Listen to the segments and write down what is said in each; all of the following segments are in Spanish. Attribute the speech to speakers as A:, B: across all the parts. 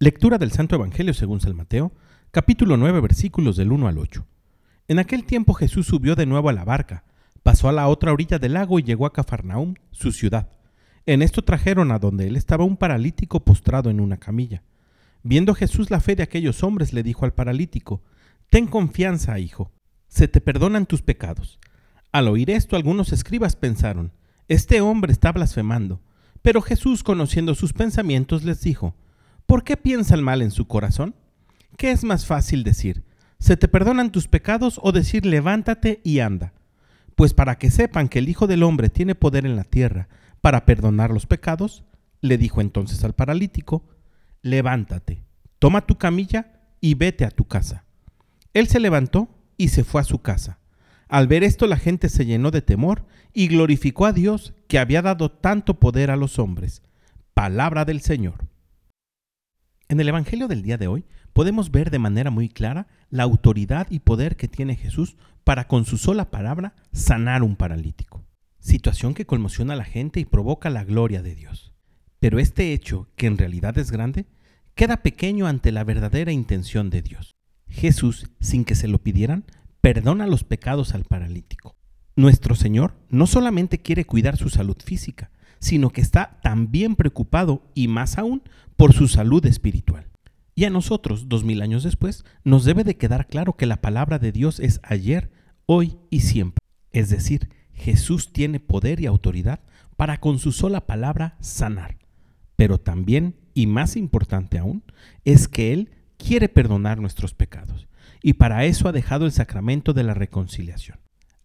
A: Lectura del Santo Evangelio según San Mateo, capítulo 9, versículos del 1 al 8. En aquel tiempo Jesús subió de nuevo a la barca, pasó a la otra orilla del lago y llegó a Cafarnaúm, su ciudad. En esto trajeron a donde él estaba un paralítico postrado en una camilla. Viendo Jesús la fe de aquellos hombres, le dijo al paralítico, Ten confianza, hijo, se te perdonan tus pecados. Al oír esto, algunos escribas pensaron, Este hombre está blasfemando. Pero Jesús, conociendo sus pensamientos, les dijo, ¿Por qué piensa el mal en su corazón? ¿Qué es más fácil decir? ¿Se te perdonan tus pecados o decir levántate y anda? Pues para que sepan que el Hijo del Hombre tiene poder en la tierra para perdonar los pecados, le dijo entonces al paralítico, levántate, toma tu camilla y vete a tu casa. Él se levantó y se fue a su casa. Al ver esto la gente se llenó de temor y glorificó a Dios que había dado tanto poder a los hombres. Palabra del Señor. En el Evangelio del día de hoy podemos ver de manera muy clara la autoridad y poder que tiene Jesús para con su sola palabra sanar un paralítico. Situación que conmociona a la gente y provoca la gloria de Dios. Pero este hecho, que en realidad es grande, queda pequeño ante la verdadera intención de Dios. Jesús, sin que se lo pidieran, perdona los pecados al paralítico. Nuestro Señor no solamente quiere cuidar su salud física, sino que está también preocupado y más aún por su salud espiritual. Y a nosotros, dos mil años después, nos debe de quedar claro que la palabra de Dios es ayer, hoy y siempre. Es decir, Jesús tiene poder y autoridad para con su sola palabra sanar. Pero también, y más importante aún, es que Él quiere perdonar nuestros pecados. Y para eso ha dejado el sacramento de la reconciliación.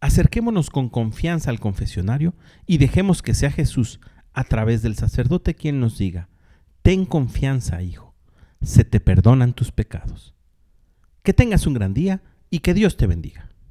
A: Acerquémonos con confianza al confesionario y dejemos que sea Jesús, a través del sacerdote, quien nos diga, ten confianza, hijo, se te perdonan tus pecados. Que tengas un gran día y que Dios te bendiga.